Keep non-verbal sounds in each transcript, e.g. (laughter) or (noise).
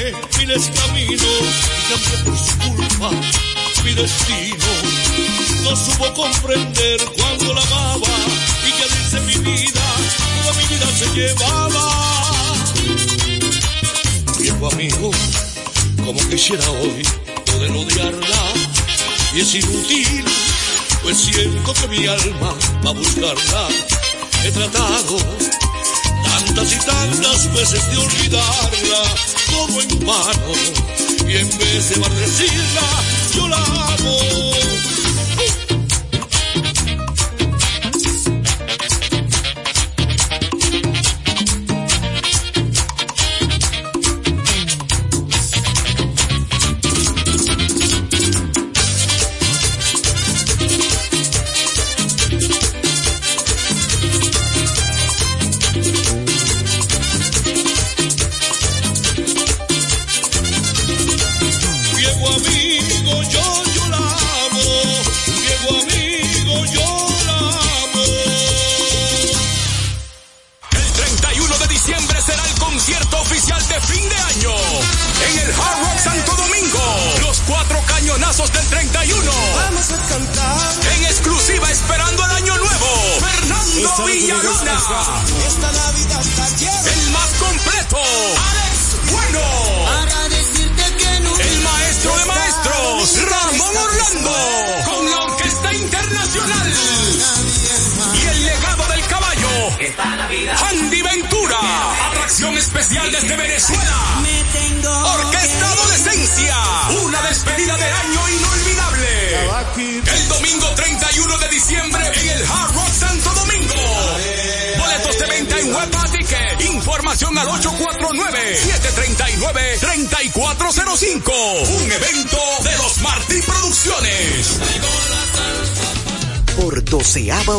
Miles caminos y cambié por su culpa mi destino. No supo comprender cuando la amaba y que irse mi vida, toda mi vida se llevaba. Viejo amigo, como quisiera hoy poder odiarla y es inútil, pues siento que mi alma va a buscarla. He tratado tantas y tantas veces de olvidarla como en vano y en vez de maldecirla yo la amo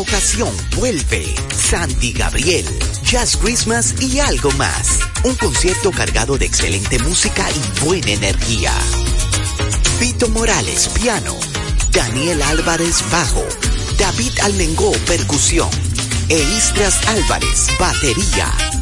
ocasión vuelve Sandy Gabriel, Jazz Christmas y algo más. Un concierto cargado de excelente música y buena energía. Vito Morales, piano. Daniel Álvarez, bajo. David Almengó, percusión. E Istras Álvarez, batería.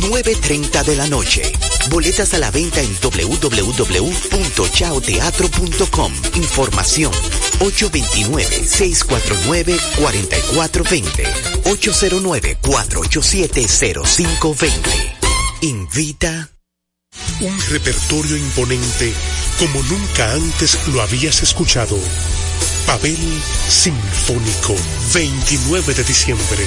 9.30 de la noche. Boletas a la venta en www.chaoteatro.com. Información 829-649-4420. 809-487-0520. Invita. Un repertorio imponente como nunca antes lo habías escuchado. Pavel Sinfónico, 29 de diciembre,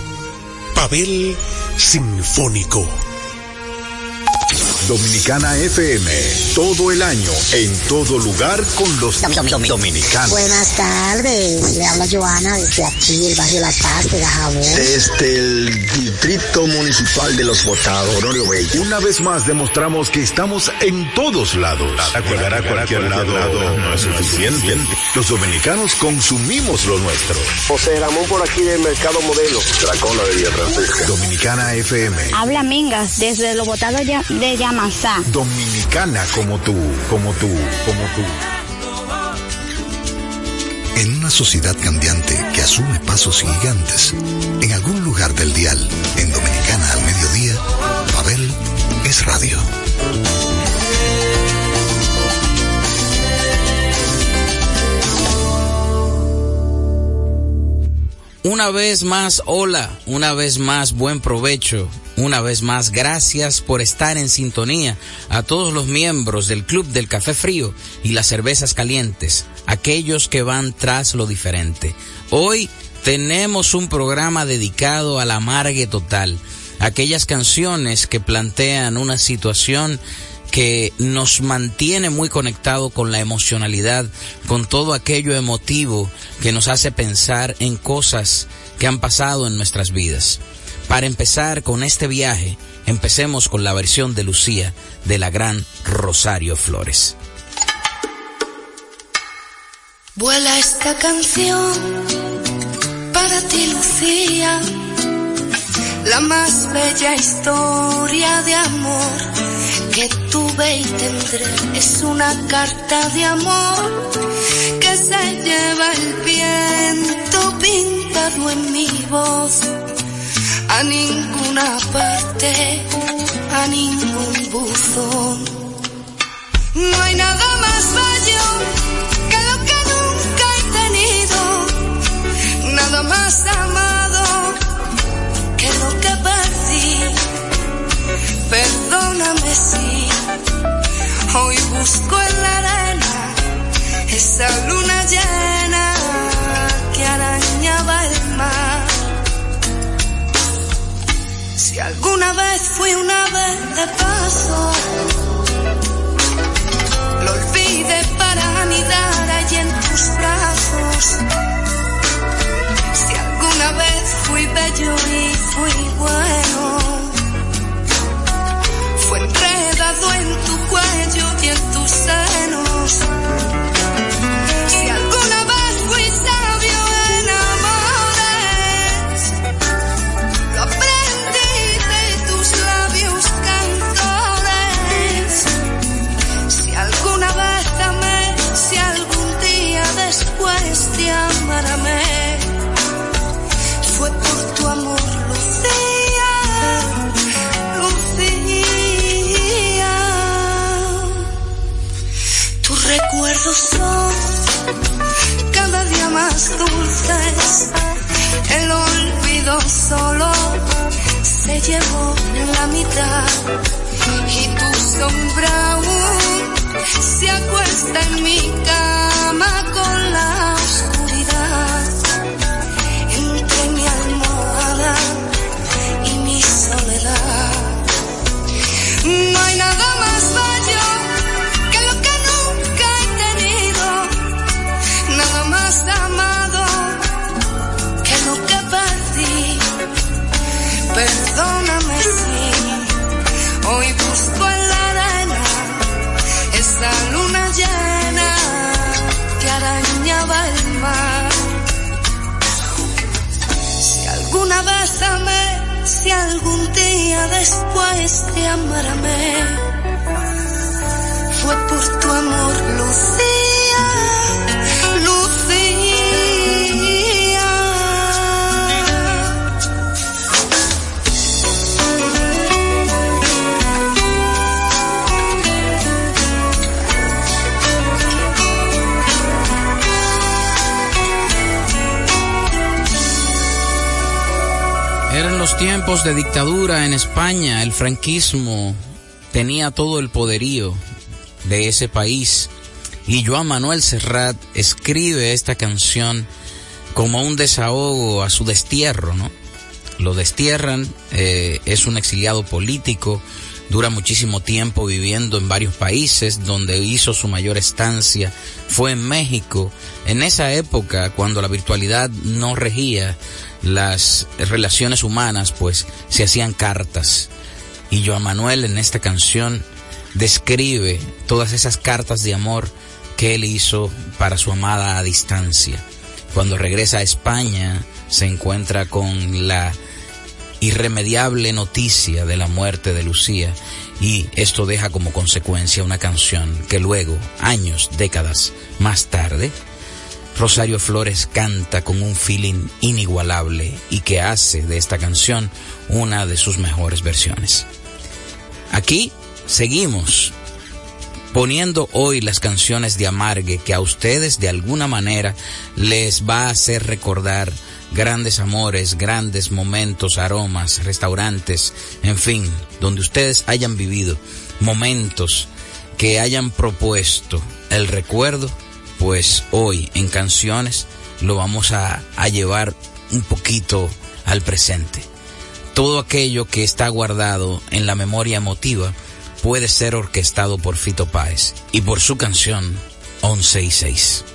Pavel Sinfónico. Dominicana FM, todo el año, en todo lugar con los dominicanos. Buenas tardes, le habla Joana desde aquí, el barrio La Paz de Dajabón. Desde el Distrito Municipal de Los Botados, Honorio Bello. Una vez más demostramos que estamos en todos lados. Llegar a cualquier lado no es suficiente. Los dominicanos consumimos lo nuestro. José Ramón por aquí del Mercado Modelo. Dracola de Villa Francisca. Dominicana FM. Habla Mingas desde Los Botados de Dominicana como tú, como tú, como tú. En una sociedad cambiante que asume pasos gigantes, en algún lugar del dial, en Dominicana al mediodía, Pavel es radio. Una vez más, hola, una vez más, buen provecho, una vez más, gracias por estar en sintonía a todos los miembros del Club del Café Frío y las Cervezas Calientes. aquellos que van tras lo diferente. Hoy tenemos un programa dedicado a la amargue total, aquellas canciones que plantean una situación que nos mantiene muy conectado con la emocionalidad, con todo aquello emotivo que nos hace pensar en cosas que han pasado en nuestras vidas. Para empezar con este viaje, empecemos con la versión de Lucía de la gran Rosario Flores. Vuela esta canción para ti, Lucía, la más bella historia de amor que tuve y tendré. Es una carta de amor que se lleva el viento pintado en mi voz. A ninguna parte, a ningún buzón. No hay nada más bello nada más amado que lo que perdí. Perdóname si hoy busco en la arena esa luna vez de paso, lo olvidé para anidar allí en tus brazos una vez fui bello y fui bueno. Fue enredado en tu cuello y en tus se llevó la mitad y tu sombra aún se acuesta en mi cama con la después te amarme, tiempos de dictadura en España, el franquismo tenía todo el poderío de ese país y Joan Manuel Serrat escribe esta canción como un desahogo a su destierro, ¿no? Lo destierran, eh, es un exiliado político, dura muchísimo tiempo viviendo en varios países, donde hizo su mayor estancia fue en México, en esa época cuando la virtualidad no regía, las relaciones humanas, pues se hacían cartas. Y Joan Manuel en esta canción describe todas esas cartas de amor que él hizo para su amada a distancia. Cuando regresa a España se encuentra con la irremediable noticia de la muerte de Lucía y esto deja como consecuencia una canción que luego, años, décadas más tarde, Rosario Flores canta con un feeling inigualable y que hace de esta canción una de sus mejores versiones. Aquí seguimos poniendo hoy las canciones de Amargue que a ustedes de alguna manera les va a hacer recordar grandes amores, grandes momentos, aromas, restaurantes, en fin, donde ustedes hayan vivido momentos que hayan propuesto el recuerdo pues hoy en canciones lo vamos a, a llevar un poquito al presente. Todo aquello que está guardado en la memoria emotiva puede ser orquestado por Fito Páez y por su canción 11 y 6.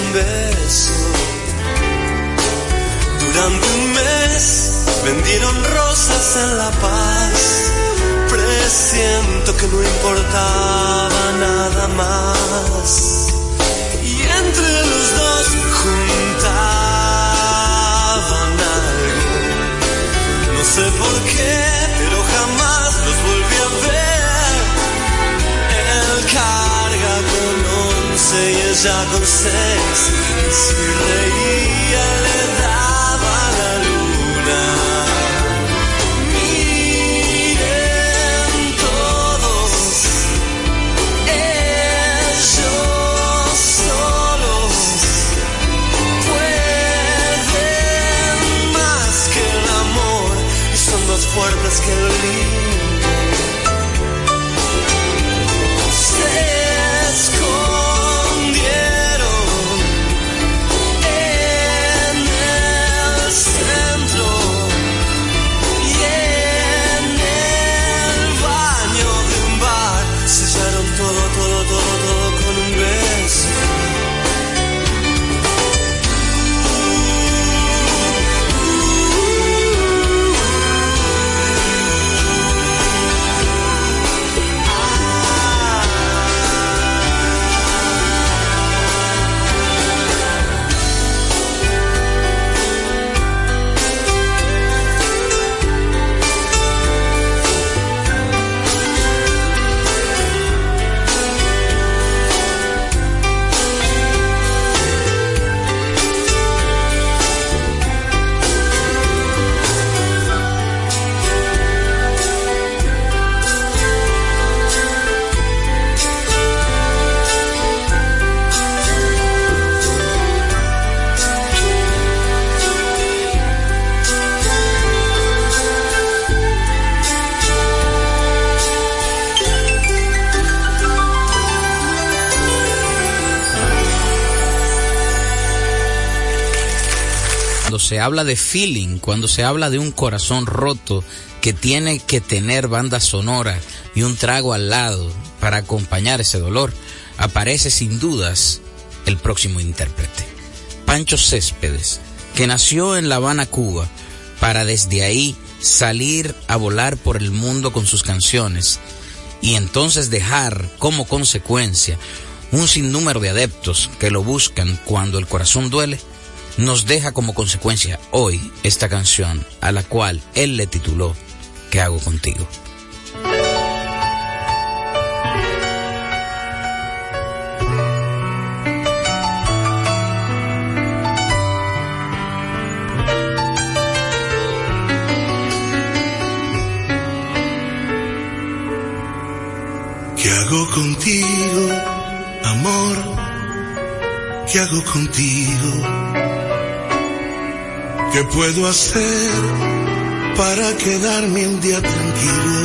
Un beso. Durante un mes vendieron rosas en La Paz. Presiento que no importaba nada más. Y entre los dos juntaban algo. No sé por qué, once y ella con si reía le daba la luna. Miren todos, ellos solos pueden más que el amor son más fuertes que el limbo. Se habla de feeling, cuando se habla de un corazón roto que tiene que tener banda sonora y un trago al lado para acompañar ese dolor, aparece sin dudas el próximo intérprete. Pancho Céspedes, que nació en La Habana, Cuba, para desde ahí salir a volar por el mundo con sus canciones y entonces dejar como consecuencia un sinnúmero de adeptos que lo buscan cuando el corazón duele, nos deja como consecuencia hoy esta canción a la cual él le tituló ¿Qué hago contigo? ¿Qué hago contigo, amor? ¿Qué hago contigo? ¿Qué puedo hacer para quedarme un día tranquilo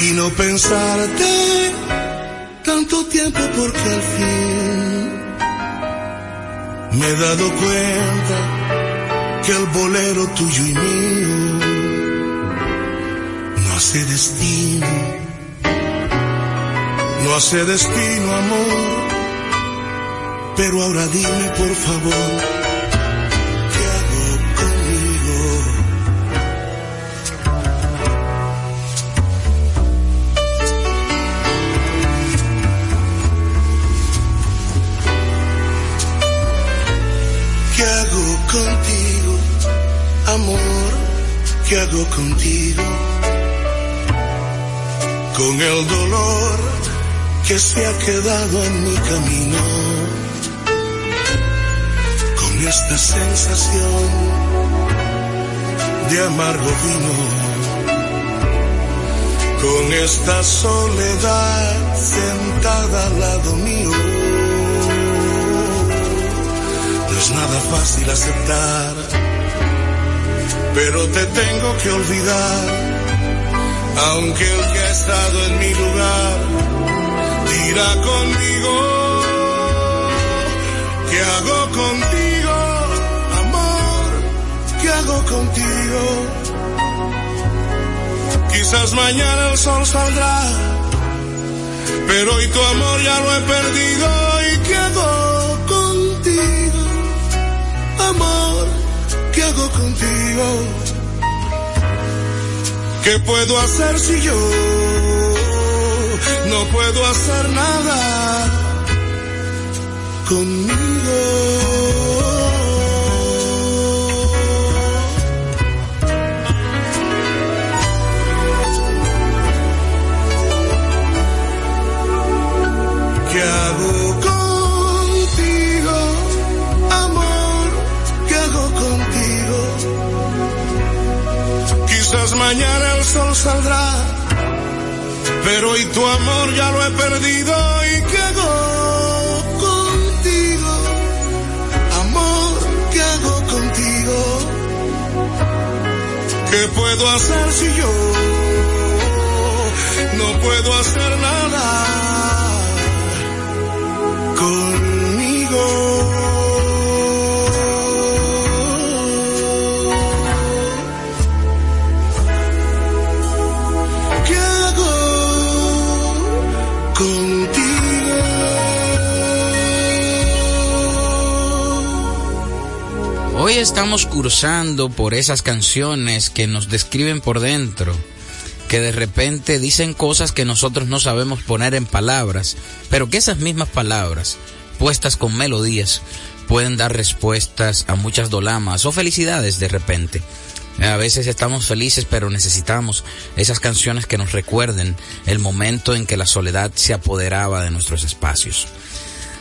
y no pensarte tanto tiempo porque al fin me he dado cuenta que el bolero tuyo y mío no hace destino no hace destino, amor. Pero ahora dime, por favor, contigo, amor? ¿Qué hago contigo? Con el dolor que se ha quedado en mi camino con esta sensación de amargo vino, con esta soledad sentada al lado mío. Es nada fácil aceptar, pero te tengo que olvidar, aunque el que ha estado en mi lugar irá conmigo. ¿Qué hago contigo, amor? ¿Qué hago contigo? Quizás mañana el sol saldrá, pero hoy tu amor ya lo he perdido. ¿Y qué amor? ¿Qué hago contigo? ¿Qué puedo hacer si yo no puedo hacer nada conmigo. Saldrá. Pero hoy tu amor ya lo he perdido y hago contigo, amor, qué hago contigo, qué puedo hacer si yo no puedo hacer nada estamos cursando por esas canciones que nos describen por dentro, que de repente dicen cosas que nosotros no sabemos poner en palabras, pero que esas mismas palabras, puestas con melodías, pueden dar respuestas a muchas dolamas o felicidades de repente. A veces estamos felices, pero necesitamos esas canciones que nos recuerden el momento en que la soledad se apoderaba de nuestros espacios.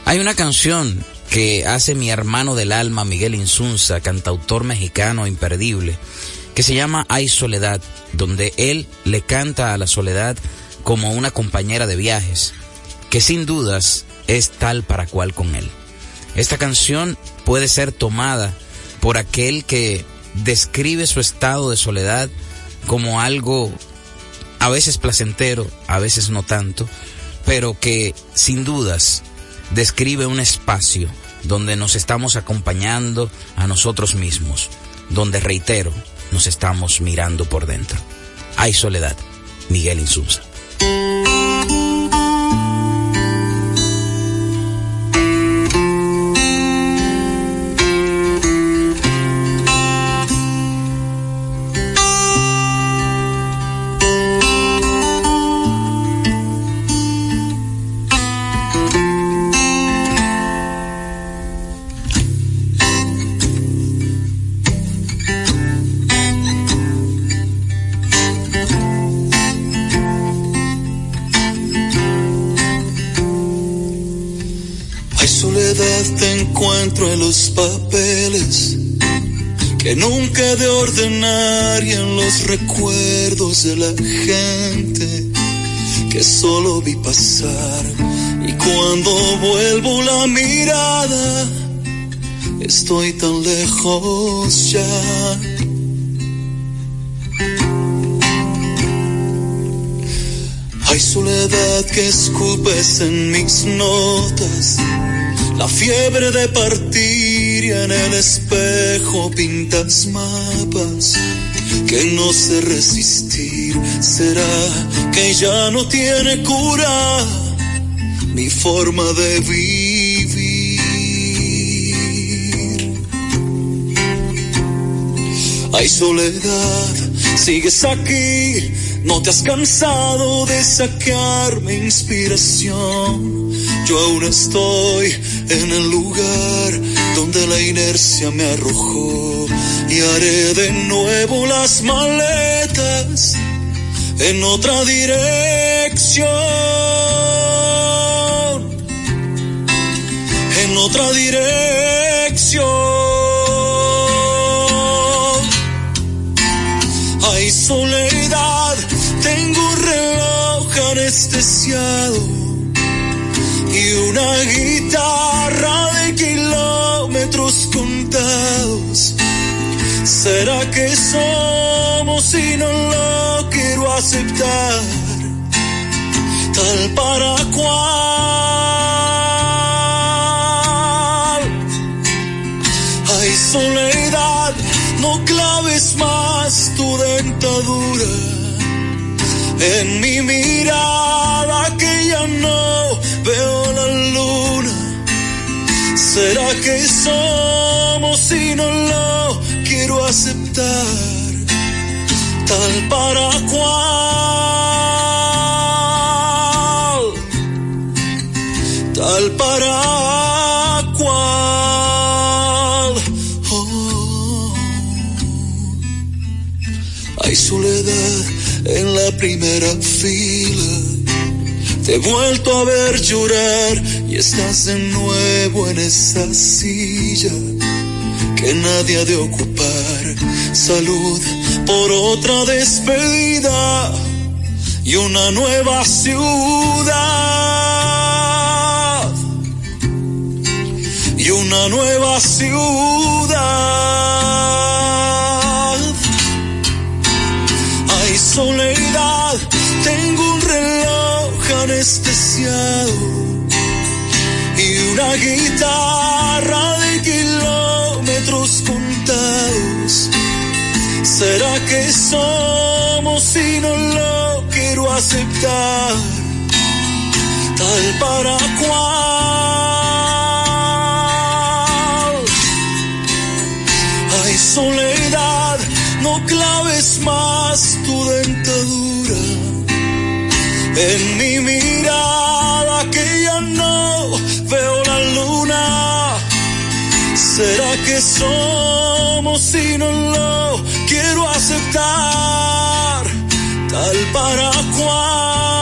Hay una canción que hace mi hermano del alma, Miguel Insunza, cantautor mexicano imperdible, que se llama Hay Soledad, donde él le canta a la soledad como una compañera de viajes, que sin dudas es tal para cual con él. Esta canción puede ser tomada por aquel que describe su estado de soledad como algo a veces placentero, a veces no tanto, pero que sin dudas describe un espacio donde nos estamos acompañando a nosotros mismos, donde reitero, nos estamos mirando por dentro. Hay soledad. Miguel Insunza. Que nunca he de ordenar y en los recuerdos de la gente que solo vi pasar. Y cuando vuelvo la mirada, estoy tan lejos ya. Hay soledad que escupes en mis notas, la fiebre de partir y en el espejo pintas mapas que no sé resistir. ¿Será que ya no tiene cura mi forma de vivir? Hay soledad, sigues aquí no te has cansado de sacarme inspiración. Yo aún estoy en el lugar donde la inercia me arrojó y haré de nuevo las maletas en otra dirección. En otra dirección. Hay soledad tengo un reloj anestesiado y una guitarra de kilómetros contados. ¿Será que somos y no lo quiero aceptar? Tal para cual. Hay soledad, no claves más tu dentadura en mi mirada que ya no veo la luna. ¿Será que somos y no lo quiero aceptar? Tal para cual. Tal para cual. Oh. Hay soledad en la primera fila. Te he vuelto a ver llorar y estás de nuevo en esa silla que nadie ha de ocupar. Salud por otra despedida y una nueva ciudad. Y una nueva ciudad hay soledad, tengo un reloj anestesiado una guitarra de kilómetros contados. ¿Será que somos y no lo quiero aceptar? Tal para cual. Hay soledad, no claves más tu dentadura en mi ¿Será que somos y no lo quiero aceptar? Tal para cual.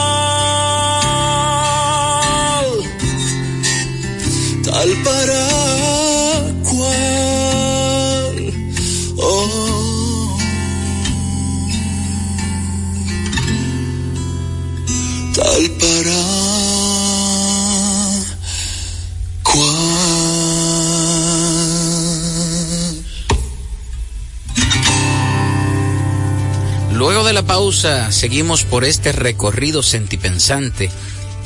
Pausa, seguimos por este recorrido sentipensante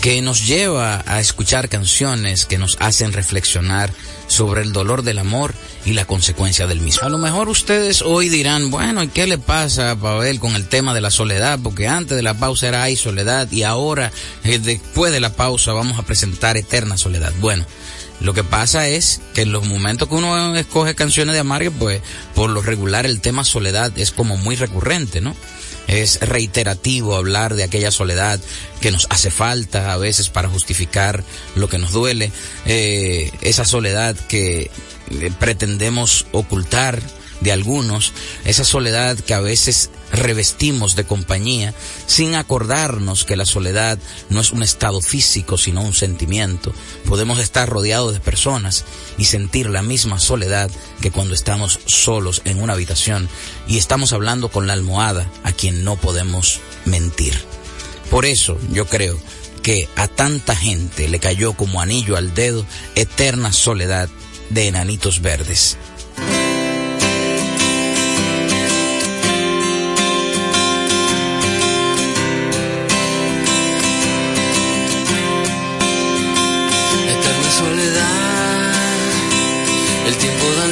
que nos lleva a escuchar canciones que nos hacen reflexionar sobre el dolor del amor y la consecuencia del mismo. A lo mejor ustedes hoy dirán, bueno, ¿y qué le pasa a Pavel con el tema de la soledad? Porque antes de la pausa era hay soledad y ahora, eh, después de la pausa, vamos a presentar Eterna Soledad. Bueno, lo que pasa es que en los momentos que uno escoge canciones de amargue, pues por lo regular el tema soledad es como muy recurrente, ¿no? Es reiterativo hablar de aquella soledad que nos hace falta a veces para justificar lo que nos duele, eh, esa soledad que eh, pretendemos ocultar de algunos, esa soledad que a veces revestimos de compañía sin acordarnos que la soledad no es un estado físico sino un sentimiento. Podemos estar rodeados de personas y sentir la misma soledad que cuando estamos solos en una habitación y estamos hablando con la almohada a quien no podemos mentir. Por eso yo creo que a tanta gente le cayó como anillo al dedo eterna soledad de enanitos verdes.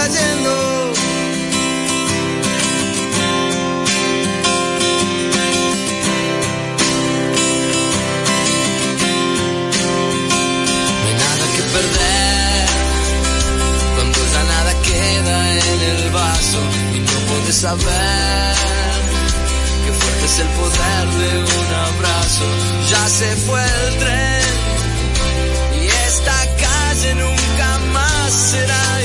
No hay nada que perder cuando ya nada queda en el vaso y no puedes saber qué fuerte es el poder de un abrazo. Ya se fue el tren y esta calle nunca más será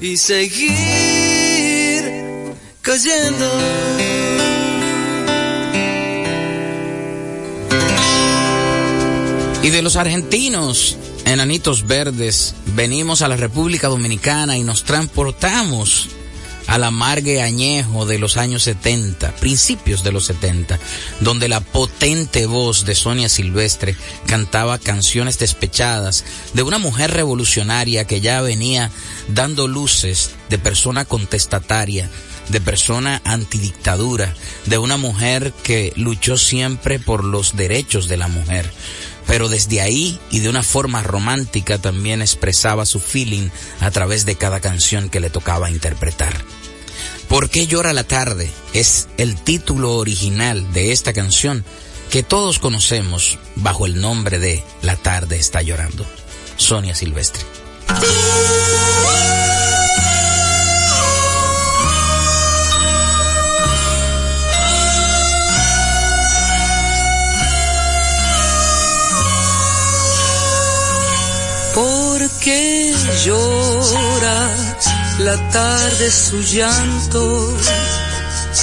y seguir cayendo. Y de los argentinos, enanitos verdes, venimos a la República Dominicana y nos transportamos al amargue añejo de los años 70, principios de los 70, donde la potente voz de Sonia Silvestre cantaba canciones despechadas de una mujer revolucionaria que ya venía dando luces de persona contestataria, de persona antidictadura, de una mujer que luchó siempre por los derechos de la mujer. Pero desde ahí y de una forma romántica también expresaba su feeling a través de cada canción que le tocaba interpretar. ¿Por qué llora la tarde? Es el título original de esta canción que todos conocemos bajo el nombre de La tarde está llorando. Sonia Silvestre. ¿Por qué llora la tarde su llanto?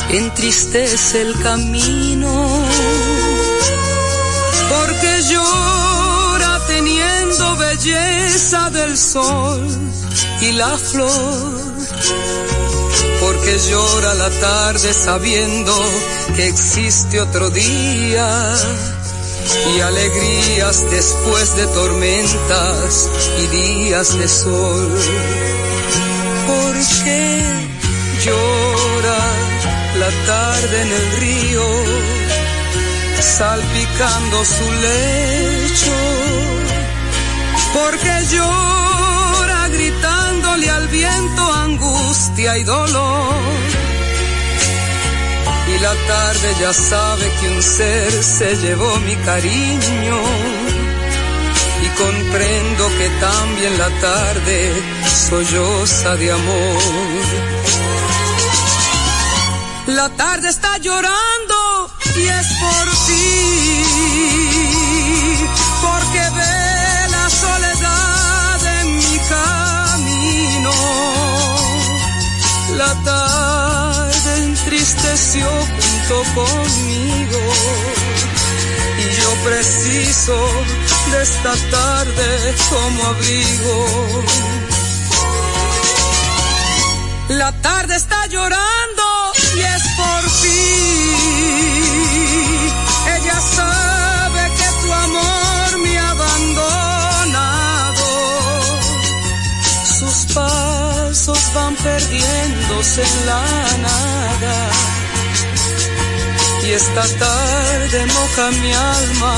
Entristece el camino. Porque llora teniendo belleza del sol y la flor. Porque llora la tarde sabiendo que existe otro día y alegrías después de tormentas y días de sol. ¿Por qué llora la tarde en el río? salpicando su lecho, porque llora gritándole al viento angustia y dolor. Y la tarde ya sabe que un ser se llevó mi cariño comprendo que también la tarde solloza de amor. La tarde está llorando y es por ti, porque ve la soledad en mi camino. La tarde entristeció junto conmigo y yo preciso de esta tarde como abrigo. La tarde está llorando y es por ti. Ella sabe que tu amor me ha abandonado. Sus pasos van perdiéndose en la nada. Esta tarde moja mi alma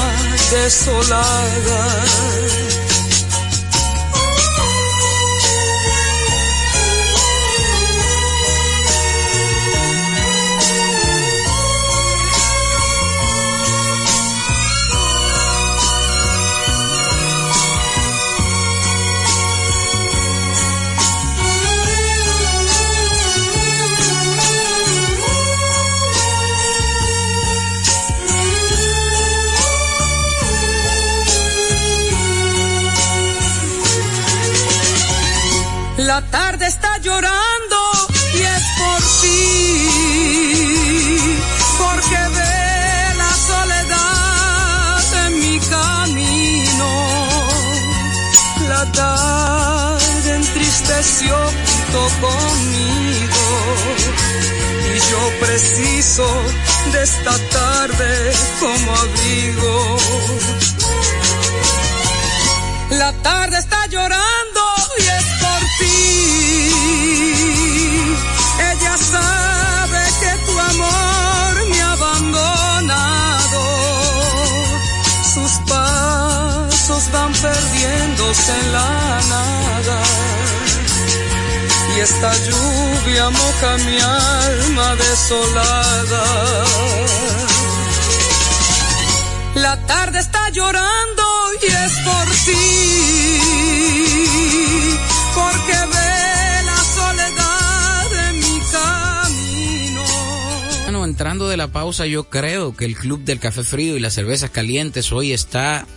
desolada. La tarde está llorando y es por ti, porque ve la soledad en mi camino. La tarde entristeció junto conmigo y yo preciso de esta tarde como abrigo. La tarde está llorando en la nada. Y esta lluvia moja mi alma desolada. La tarde está llorando y es por ti, porque ve la soledad en mi camino. Bueno, entrando de la pausa, yo creo que el Club del Café Frío y las cervezas calientes hoy está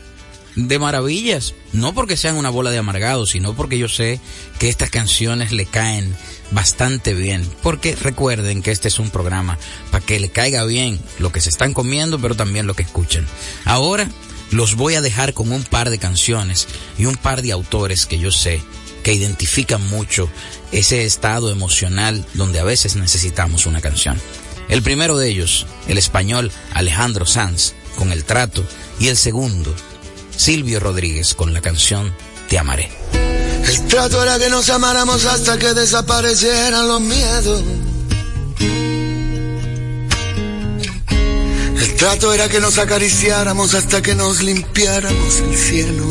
de maravillas. No porque sean una bola de amargados, sino porque yo sé que estas canciones le caen bastante bien. Porque recuerden que este es un programa para que le caiga bien lo que se están comiendo, pero también lo que escuchan. Ahora los voy a dejar con un par de canciones y un par de autores que yo sé que identifican mucho ese estado emocional donde a veces necesitamos una canción. El primero de ellos, el español Alejandro Sanz, con El Trato, y el segundo, Silvio Rodríguez, con la canción Te Amaré. El trato era que nos amáramos hasta que desaparecieran los miedos. El trato era que nos acariciáramos hasta que nos limpiáramos el cielo.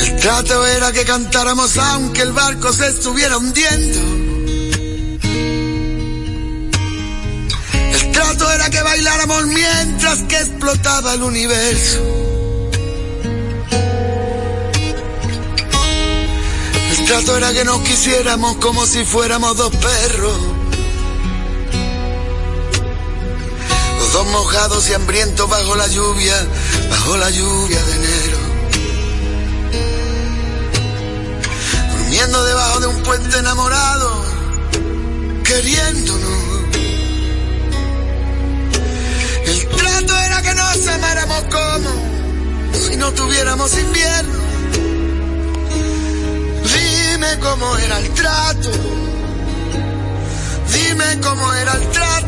El trato era que cantáramos aunque el barco se estuviera hundiendo. Era que bailáramos mientras que explotaba el universo. El trato era que nos quisiéramos como si fuéramos dos perros. Los dos mojados y hambrientos bajo la lluvia, bajo la lluvia de enero. Durmiendo debajo de un puente enamorado, queriéndonos. Era que nos amáramos como si no tuviéramos invierno. Dime cómo era el trato. Dime cómo era el trato.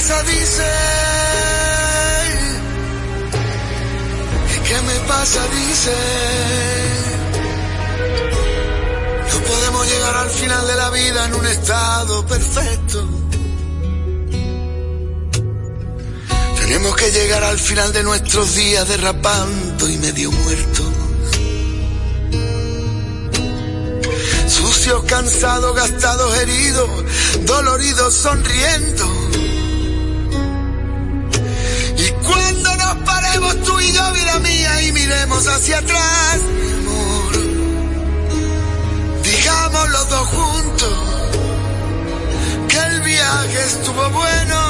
Pasa? Dice. ¿Qué me pasa? Dice. No podemos llegar al final de la vida en un estado perfecto. Tenemos que llegar al final de nuestros días derrapando y medio muertos. Sucios, cansados, gastados, heridos, doloridos, sonriendo. Miremos hacia atrás, mi amor, digamos los dos juntos que el viaje estuvo bueno.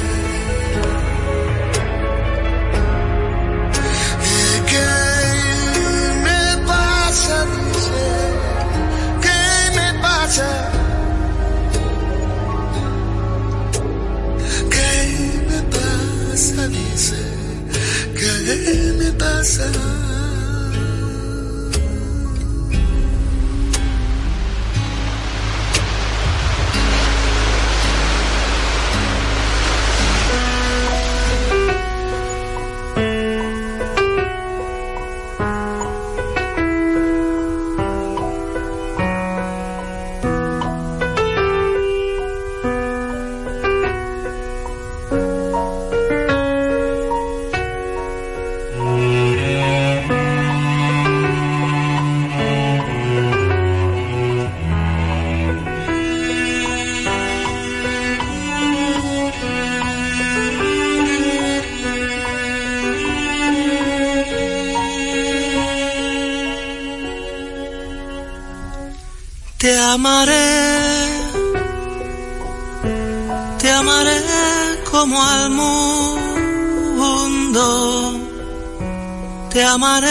¿Qué me pasa? Amaré, te amaré como al mundo, te amaré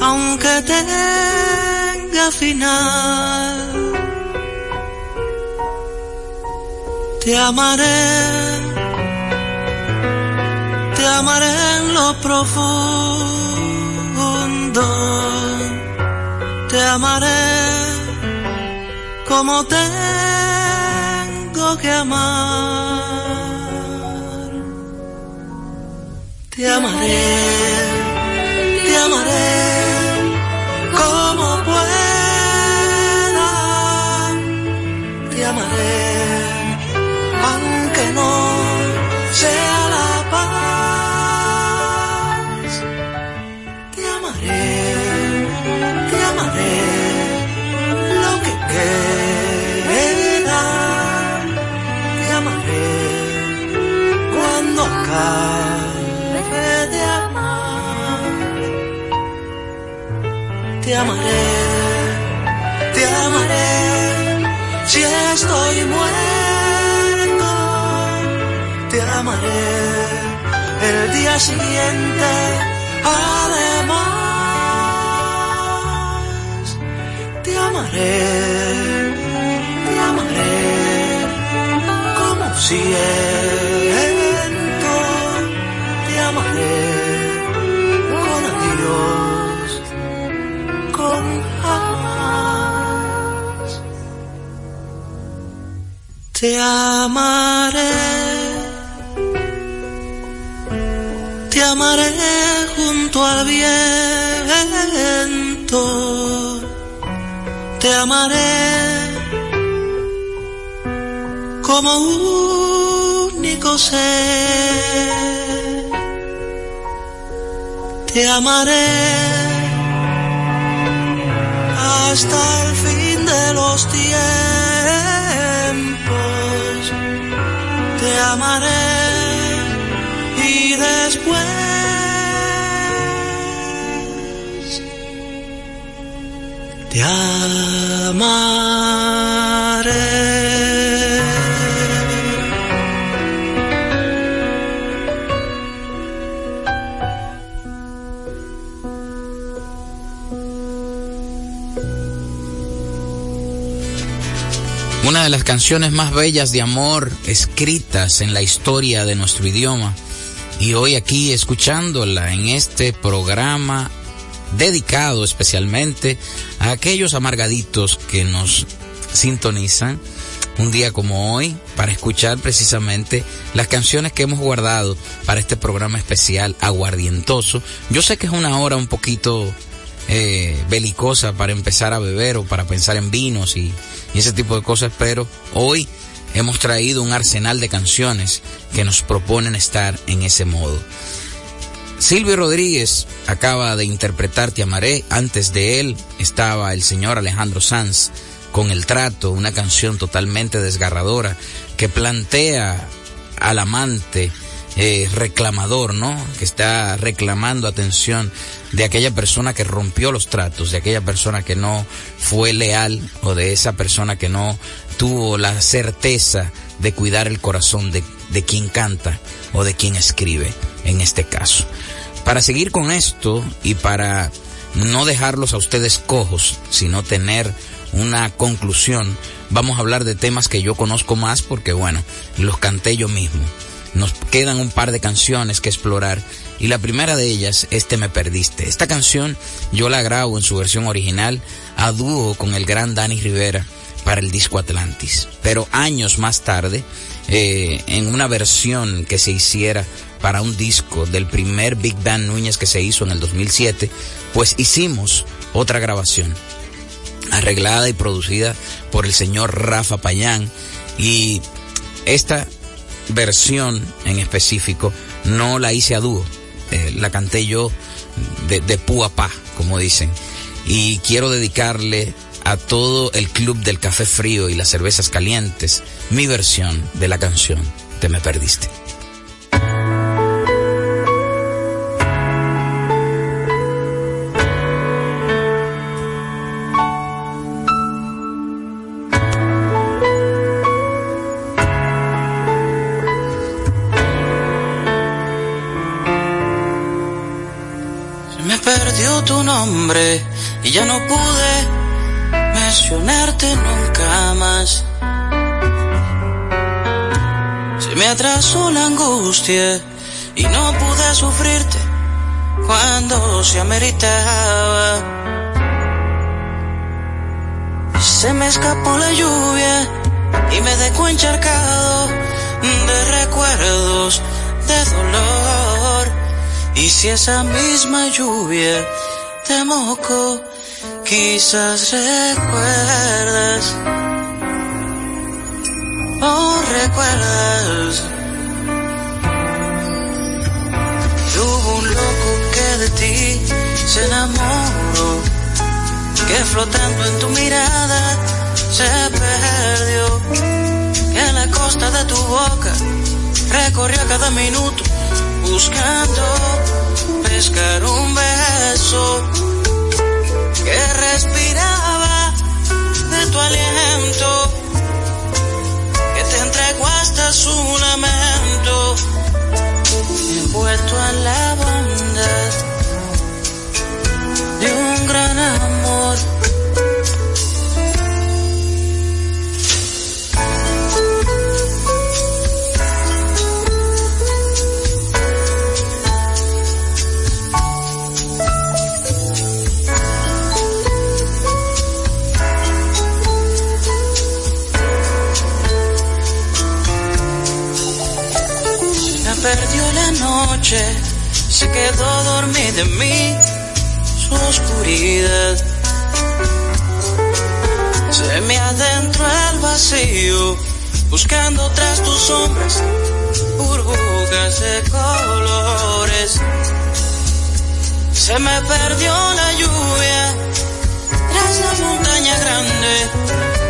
aunque tenga final, te amaré, te amaré en lo profundo te amaré como tengo que amar. Te amaré, te amaré como pueda. Te amaré te amaré cuando acabe de amar, te amaré, te amaré si estoy muerto, te amaré el día siguiente, además amaré, te amaré como siento, te amaré con adiós, con jamás. Te amaré, te amaré junto al viento amaré como único ser. Te amaré hasta el fin de los tiempos. Te amaré y después te amaré. Una de las canciones más bellas de amor escritas en la historia de nuestro idioma. Y hoy aquí escuchándola en este programa dedicado especialmente a aquellos amargaditos que nos sintonizan un día como hoy para escuchar precisamente las canciones que hemos guardado para este programa especial aguardientoso. Yo sé que es una hora un poquito eh, belicosa para empezar a beber o para pensar en vinos y, y ese tipo de cosas, pero hoy hemos traído un arsenal de canciones que nos proponen estar en ese modo. Silvio Rodríguez acaba de interpretar Te amaré. Antes de él estaba el señor Alejandro Sanz con El Trato, una canción totalmente desgarradora que plantea al amante eh, reclamador, ¿no? Que está reclamando atención de aquella persona que rompió los tratos, de aquella persona que no fue leal o de esa persona que no tuvo la certeza de cuidar el corazón de, de quien canta o de quien escribe en este caso. Para seguir con esto y para no dejarlos a ustedes cojos, sino tener una conclusión, vamos a hablar de temas que yo conozco más porque bueno, los canté yo mismo. Nos quedan un par de canciones que explorar y la primera de ellas es Te me perdiste. Esta canción yo la grabo en su versión original a dúo con el gran Dani Rivera para el disco Atlantis. Pero años más tarde, eh, en una versión que se hiciera para un disco del primer Big Band Núñez que se hizo en el 2007, pues hicimos otra grabación arreglada y producida por el señor Rafa Payán y esta versión en específico no la hice a dúo, eh, la canté yo de, de pu a pa, como dicen, y quiero dedicarle a todo el club del café frío y las cervezas calientes mi versión de la canción Te me perdiste. Me atrasó la angustia y no pude sufrirte cuando se ameritaba. Se me escapó la lluvia y me dejó encharcado de recuerdos de dolor. Y si esa misma lluvia te mojó, quizás recuerdas. Oh, recuerdas. Se enamoró, que flotando en tu mirada se perdió, que en la costa de tu boca recorrió cada minuto buscando pescar un beso que respiraba de tu aliento, que te entregó hasta su lamento, envuelto a la bondad gran. Se perdió la noche, se quedó dormida en mí, oscuridad. Se me adentro el vacío, buscando tras tus sombras, burbujas de colores. Se me perdió la lluvia tras la montaña grande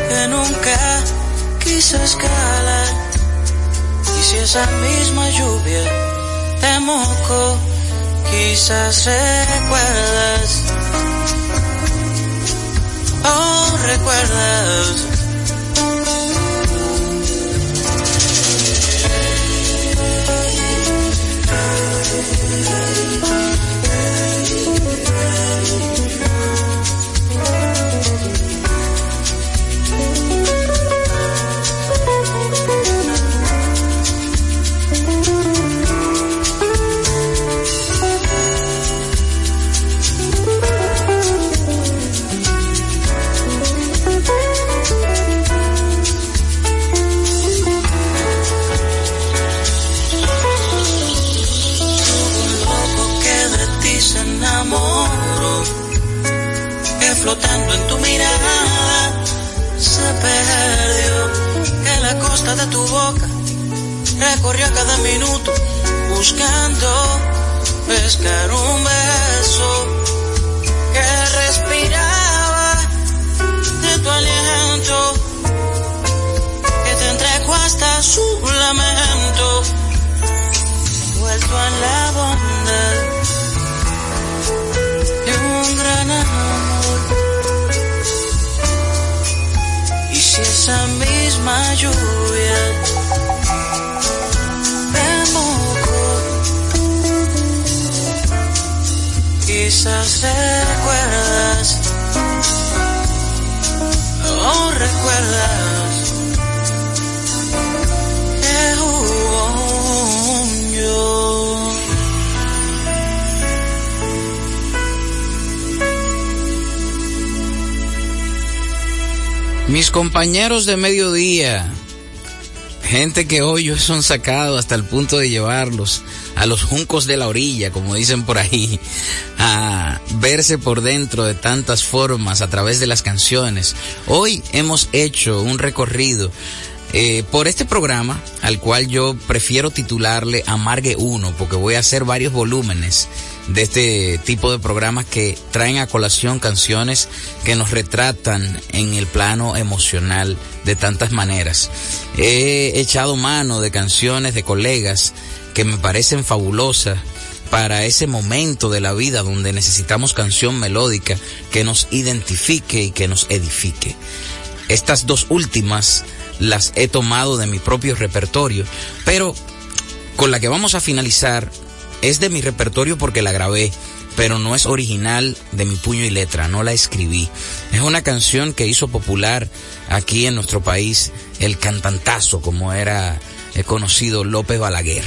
que nunca quise escalar. Y si esa misma lluvia te moco, quizás recuerdas. Oh, recuerdas Recorrió cada minuto buscando pescar un beso que respiraba de tu aliento que te entregó hasta su lamento vuelto en la bondad de un gran amor. Esa misma lluvia Quizás recuerdas, o recuerdas. Que hubo yo. Mis compañeros de mediodía, gente que hoy son sacados hasta el punto de llevarlos a los juncos de la orilla, como dicen por ahí, a verse por dentro de tantas formas a través de las canciones. Hoy hemos hecho un recorrido eh, por este programa, al cual yo prefiero titularle Amargue 1, porque voy a hacer varios volúmenes de este tipo de programas que traen a colación canciones que nos retratan en el plano emocional de tantas maneras. He echado mano de canciones de colegas que me parecen fabulosas para ese momento de la vida donde necesitamos canción melódica que nos identifique y que nos edifique. Estas dos últimas las he tomado de mi propio repertorio, pero con la que vamos a finalizar es de mi repertorio porque la grabé, pero no es original de mi puño y letra, no la escribí. Es una canción que hizo popular aquí en nuestro país el cantantazo, como era conocido López Balaguer.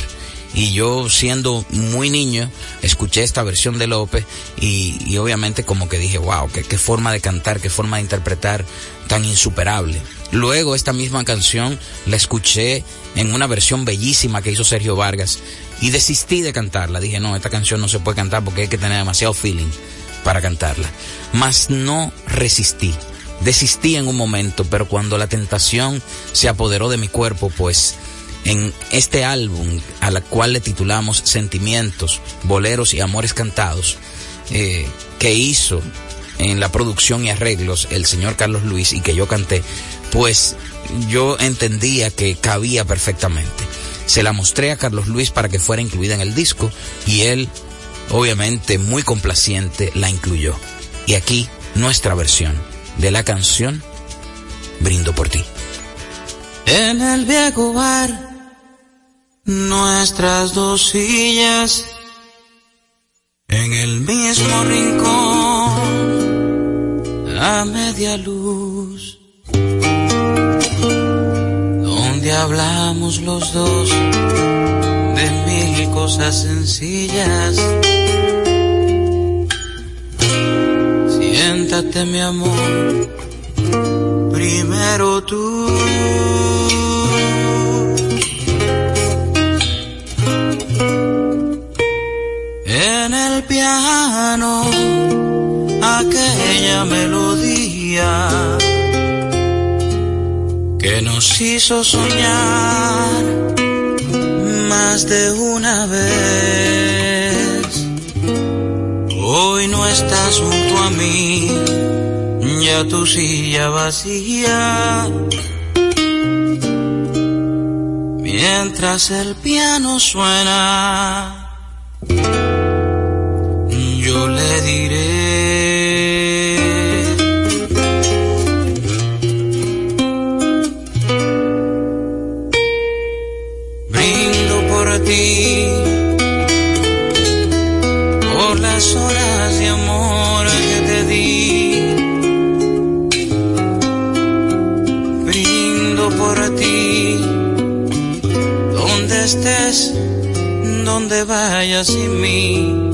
Y yo siendo muy niño, escuché esta versión de López y, obviamente como que dije, wow, qué, qué forma de cantar, qué forma de interpretar tan insuperable. Luego esta misma canción la escuché en una versión bellísima que hizo Sergio Vargas y desistí de cantarla. Dije, no, esta canción no se puede cantar porque hay que tener demasiado feeling para cantarla. Mas no resistí. Desistí en un momento, pero cuando la tentación se apoderó de mi cuerpo, pues en este álbum a la cual le titulamos Sentimientos, Boleros y Amores Cantados, eh, que hizo en la producción y arreglos el señor Carlos Luis y que yo canté, pues yo entendía que cabía perfectamente. Se la mostré a Carlos Luis para que fuera incluida en el disco y él, obviamente muy complaciente, la incluyó. Y aquí nuestra versión de la canción Brindo por ti. En el viejo nuestras dos sillas, en el mismo rincón, a media luz donde hablamos los dos de mil cosas sencillas. Siéntate mi amor, primero tú. Piano, aquella melodía que nos hizo soñar más de una vez. Hoy no estás junto a mí, ya tu silla vacía. Mientras el piano suena, yo le diré. Brindo por ti, por las horas de amor que te di. Brindo por ti, donde estés, donde vayas sin mí.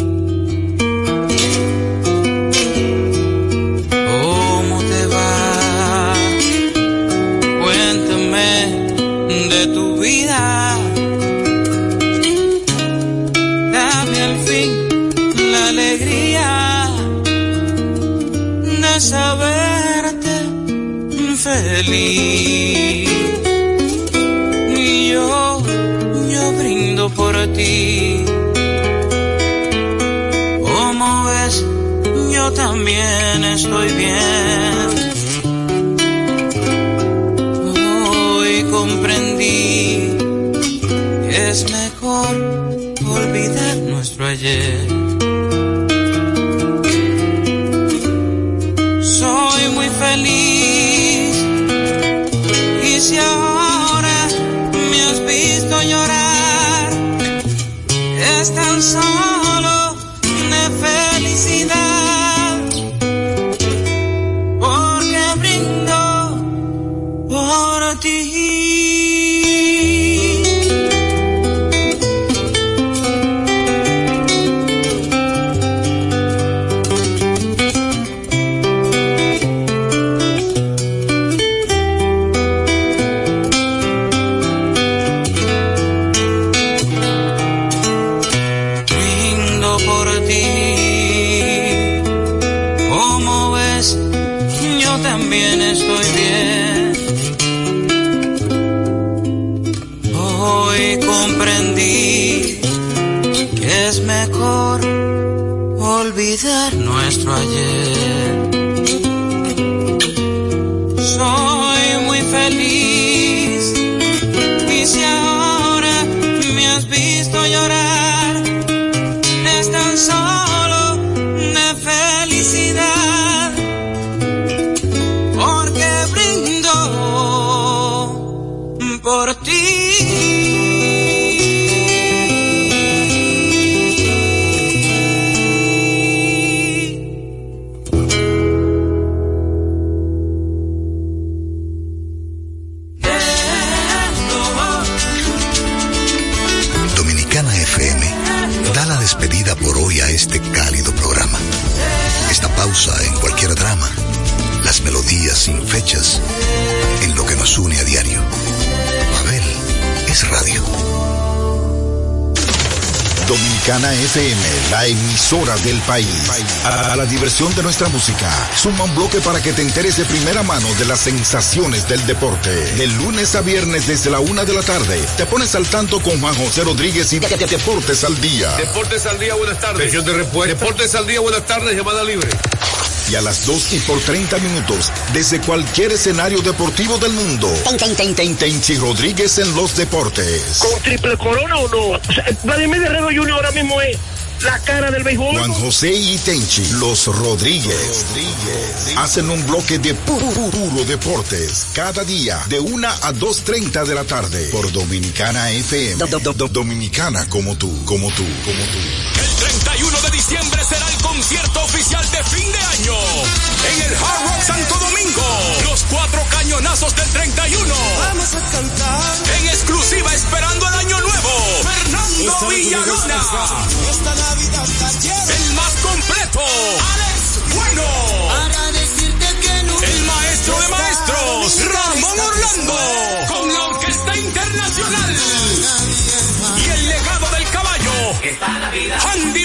La emisora del país. A la diversión de nuestra música, suma un bloque para que te enteres de primera mano de las sensaciones del deporte. De lunes a viernes desde la una de la tarde, te pones al tanto con Juan José Rodríguez y Deportes al Día. Deportes al día, buenas tardes. Sesión de. Deportes al día, buenas tardes, llamada libre. Y a las 2 y por 30 minutos, desde cualquier escenario deportivo del mundo. Tenchi Rodríguez en los deportes. ¿Con triple corona o no? O sea, Vladimir Guerrero Jr. ahora mismo es la cara del béisbol. Juan José y Tenchi, los Rodríguez, hacen un bloque de puro, puro deportes cada día de 1 a 2.30 de la tarde por Dominicana FM. Do- do- do- Dominicana como tú, como tú, como tú. El 31 de diciembre oficial de fin de año en el Hard Rock Santo Domingo. Los cuatro cañonazos del 31. Vamos a cantar. En exclusiva esperando el año nuevo. Fernando Villalona. Esta Navidad está llena. El más completo. Alex Bueno. Para decirte que nunca El maestro de maestros. Ramón Orlando. Con la Orquesta Internacional. Y el legado del caballo. Andy Ventura,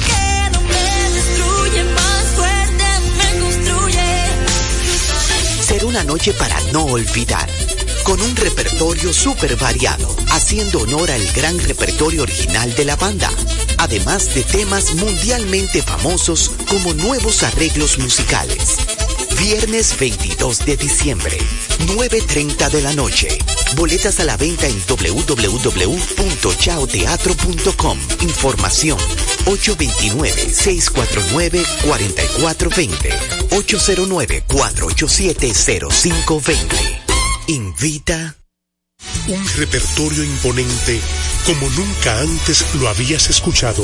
Una noche para no olvidar, con un repertorio súper variado, haciendo honor al gran repertorio original de la banda, además de temas mundialmente famosos como nuevos arreglos musicales. Viernes 22 de diciembre, 9.30 de la noche. Boletas a la venta en www.chaoteatro.com. Información 829-649-4420. 809-487-0520. Invita. Un repertorio imponente como nunca antes lo habías escuchado.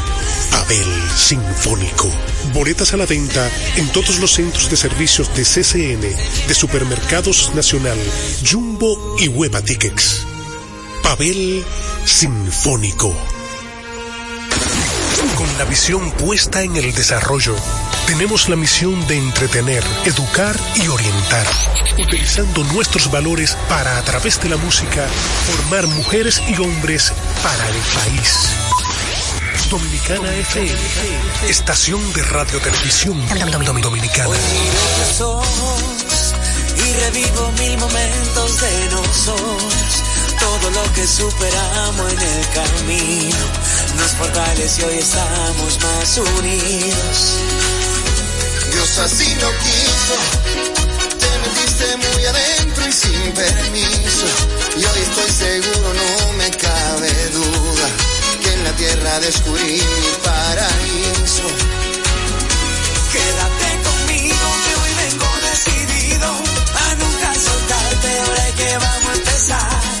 Pavel Sinfónico. Boletas a la venta en todos los centros de servicios de CCN, de Supermercados Nacional, Jumbo y Hueva Tickets. Pavel Sinfónico. Con la visión puesta en el desarrollo, tenemos la misión de entretener, educar y orientar, utilizando nuestros valores para, a través de la música, formar mujeres y hombres para el país. Dominicana FM, estación de radio televisión dominicana. y revivo mil momentos de nosotros. Todo lo que superamos en el camino nos fortalece y hoy estamos más unidos. Dios así lo quiso, te metiste muy adentro y sin permiso. Y hoy estoy seguro, no me cabe duda, la tierra descubrí mi paraíso. Quédate conmigo que hoy vengo decidido a nunca soltarte, ahora que vamos a empezar.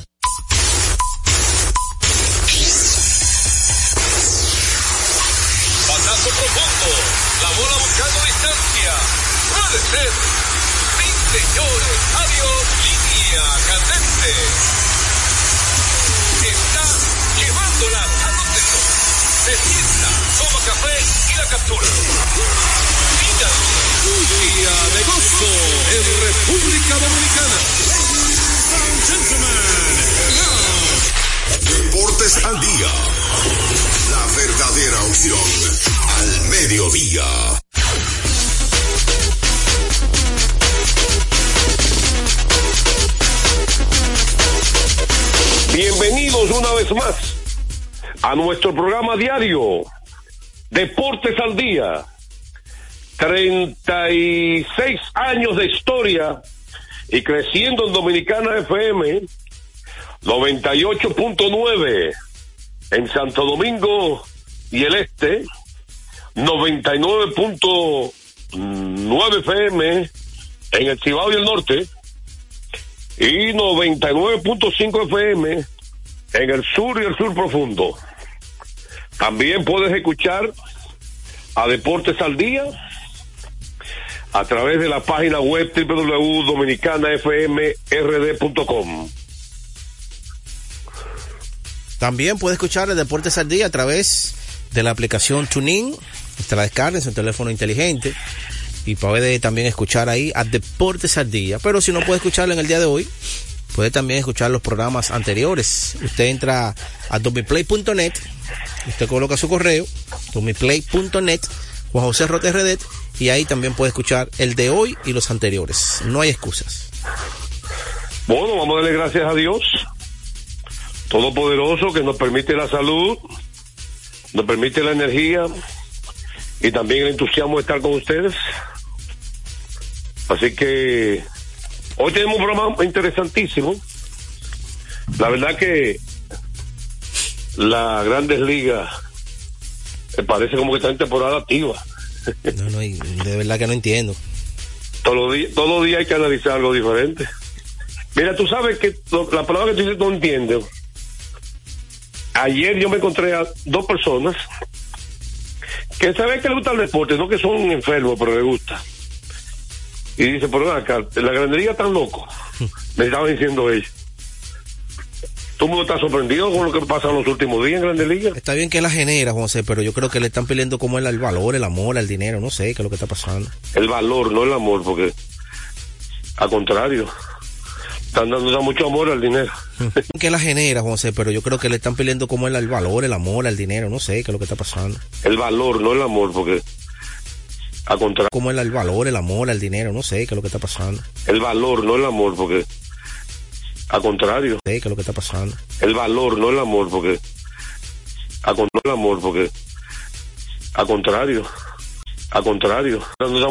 Al día. La verdadera opción al mediodía. Bienvenidos una vez más a nuestro programa diario Deportes al Día. 36 años de historia y creciendo en Dominicana FM 98.9 en Santo Domingo y el Este, 99.9 FM en el Cibao y el Norte y 99.5 FM en el sur y el sur profundo. También puedes escuchar a Deportes al Día a través de la página web www.dominicanafmrd.com. También puede escuchar el Deportes al a través de la aplicación TuneIn. Te la descarga en su teléfono inteligente. Y puede también escuchar ahí a Deportes al. Pero si no puede escucharlo en el día de hoy, puede también escuchar los programas anteriores. Usted entra a domiplay.net, usted coloca su correo, domiplay.net, Juan José Redet, y ahí también puede escuchar el de hoy y los anteriores. No hay excusas. Bueno, vamos a darle gracias a Dios, Todopoderoso, que nos permite la salud, nos permite la energía y también el entusiasmo de estar con ustedes. Así que hoy tenemos un programa interesantísimo. La verdad que la Grandes Ligas me parece como que está en temporada activa. No, no, de verdad que no entiendo. Todos los días, todos los días hay que analizar algo diferente. Mira, tú sabes que lo- la palabra que tú dices no entiendo. Ayer yo me encontré a dos personas que saben que les gusta el deporte, no que son enfermos, pero les gusta. Y dice, pero acá, la grandería tan loco. Me (laughs) estaban diciendo ellos. Todo el mundo está sorprendido con lo que pasa en los últimos días en Grandes Ligas. Está bien que la genera, José, pero yo creo que le están peleando como el, el valor, el amor, el dinero, no sé qué es lo que está pasando. El valor, no el amor, porque al contrario, están dando mucho amor al dinero. (laughs) que la genera, José, pero yo creo que le están peleando como el, el valor, el amor, el dinero, no sé qué es lo que está pasando. El valor, no el amor, porque al contrario. Como el, el valor, el amor, el dinero, no sé qué es lo que está pasando. El valor, no el amor, porque al contrario. No sé qué es lo que está pasando. El valor, no el amor, porque al con- no el amor, porque al contrario. Al contrario.